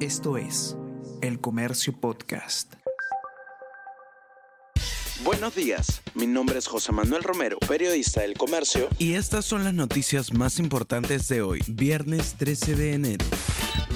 Esto es El Comercio Podcast. Buenos días, mi nombre es José Manuel Romero, periodista del Comercio. Y estas son las noticias más importantes de hoy, viernes 13 de enero.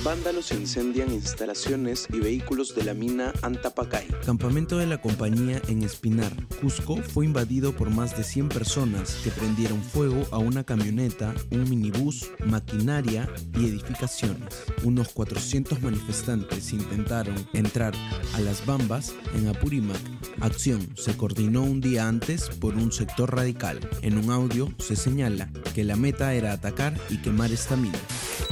Vándalos incendian instalaciones y vehículos de la mina Antapacay. Campamento de la compañía en Espinar, Cusco, fue invadido por más de 100 personas que prendieron fuego a una camioneta, un minibús, maquinaria y edificaciones. Unos 400 manifestantes intentaron entrar a las Bambas en Apurímac. Acción se coordinó un día antes por un sector radical. En un audio se señala que la meta era atacar y quemar esta mina.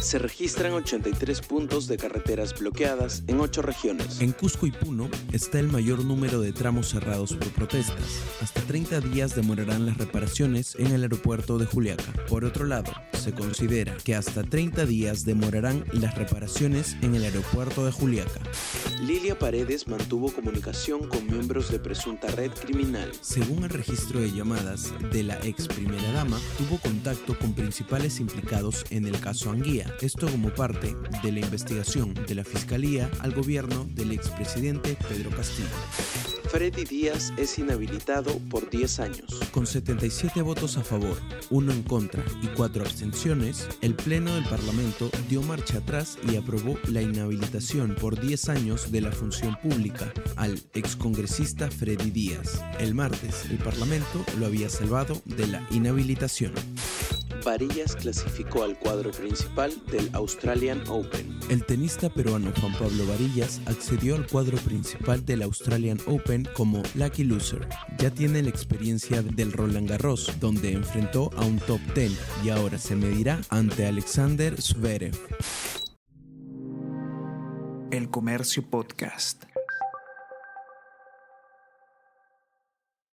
Se registran 83 puntos de carreteras bloqueadas en 8 regiones. En Cusco y Puno está el mayor número de tramos cerrados por protestas. Hasta 30 días demorarán las reparaciones en el aeropuerto de Juliaca. Por otro lado, se considera que hasta 30 días demorarán las reparaciones en el aeropuerto de Juliaca. Lilia Paredes mantuvo comunicación con miembros de presunta red criminal. Según el registro de llamadas de la ex primera dama, tuvo contacto con principales implicados en el caso Anguía. Esto como parte de la investigación de la Fiscalía al gobierno del expresidente Pedro Castillo. Freddy Díaz es inhabilitado por 10 años. Con 77 votos a favor, 1 en contra y 4 abstenciones, el Pleno del Parlamento dio marcha atrás y aprobó la inhabilitación por 10 años de la función pública al excongresista Freddy Díaz. El martes, el Parlamento lo había salvado de la inhabilitación. Varillas clasificó al cuadro principal del Australian Open. El tenista peruano Juan Pablo Varillas accedió al cuadro principal del Australian Open como Lucky Loser. Ya tiene la experiencia del Roland Garros, donde enfrentó a un top 10 y ahora se medirá ante Alexander Zverev. El Comercio Podcast.